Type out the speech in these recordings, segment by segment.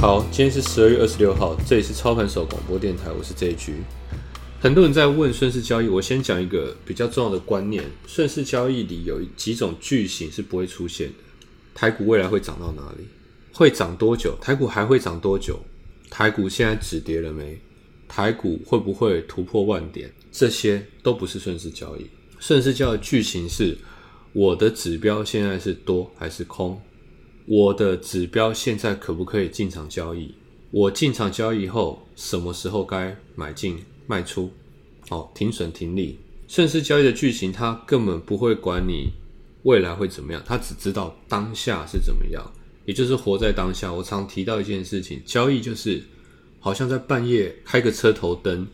好，今天是十二月二十六号，这里是操盘手广播电台，我是 J G。很多人在问顺势交易，我先讲一个比较重要的观念：顺势交易里有几种句型是不会出现的。台股未来会涨到哪里？会涨多久？台股还会涨多久？台股现在止跌了没？台股会不会突破万点？这些都不是顺势交易。顺势交易句型是：我的指标现在是多还是空？我的指标现在可不可以进场交易？我进场交易后，什么时候该买进卖出？好，停损停利。顺势交易的剧情，它根本不会管你未来会怎么样，它只知道当下是怎么样，也就是活在当下。我常提到一件事情，交易就是好像在半夜开个车头灯，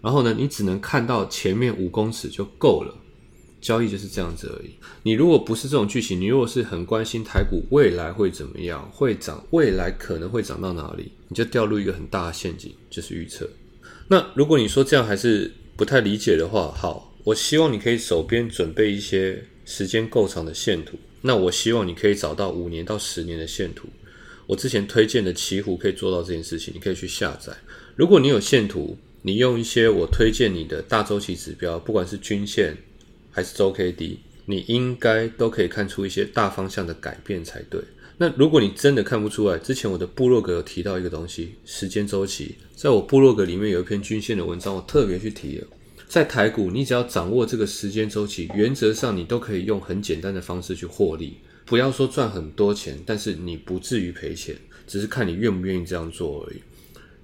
然后呢，你只能看到前面五公尺就够了。交易就是这样子而已。你如果不是这种剧情，你如果是很关心台股未来会怎么样，会涨，未来可能会涨到哪里，你就掉入一个很大的陷阱，就是预测。那如果你说这样还是不太理解的话，好，我希望你可以手边准备一些时间够长的线图。那我希望你可以找到五年到十年的线图。我之前推荐的奇虎可以做到这件事情，你可以去下载。如果你有线图，你用一些我推荐你的大周期指标，不管是均线。还是周 K D，你应该都可以看出一些大方向的改变才对。那如果你真的看不出来，之前我的部落格有提到一个东西，时间周期，在我部落格里面有一篇均线的文章，我特别去提了。在台股，你只要掌握这个时间周期，原则上你都可以用很简单的方式去获利。不要说赚很多钱，但是你不至于赔钱，只是看你愿不愿意这样做而已。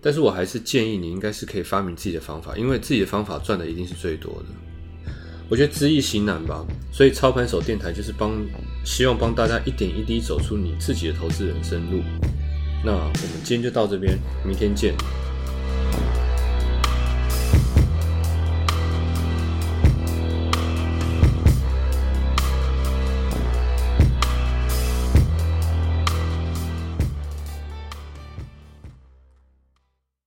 但是我还是建议你应该是可以发明自己的方法，因为自己的方法赚的一定是最多的。我觉得知易行难吧，所以操盘手电台就是帮，希望帮大家一点一滴走出你自己的投资人生路。那我们今天就到这边，明天见。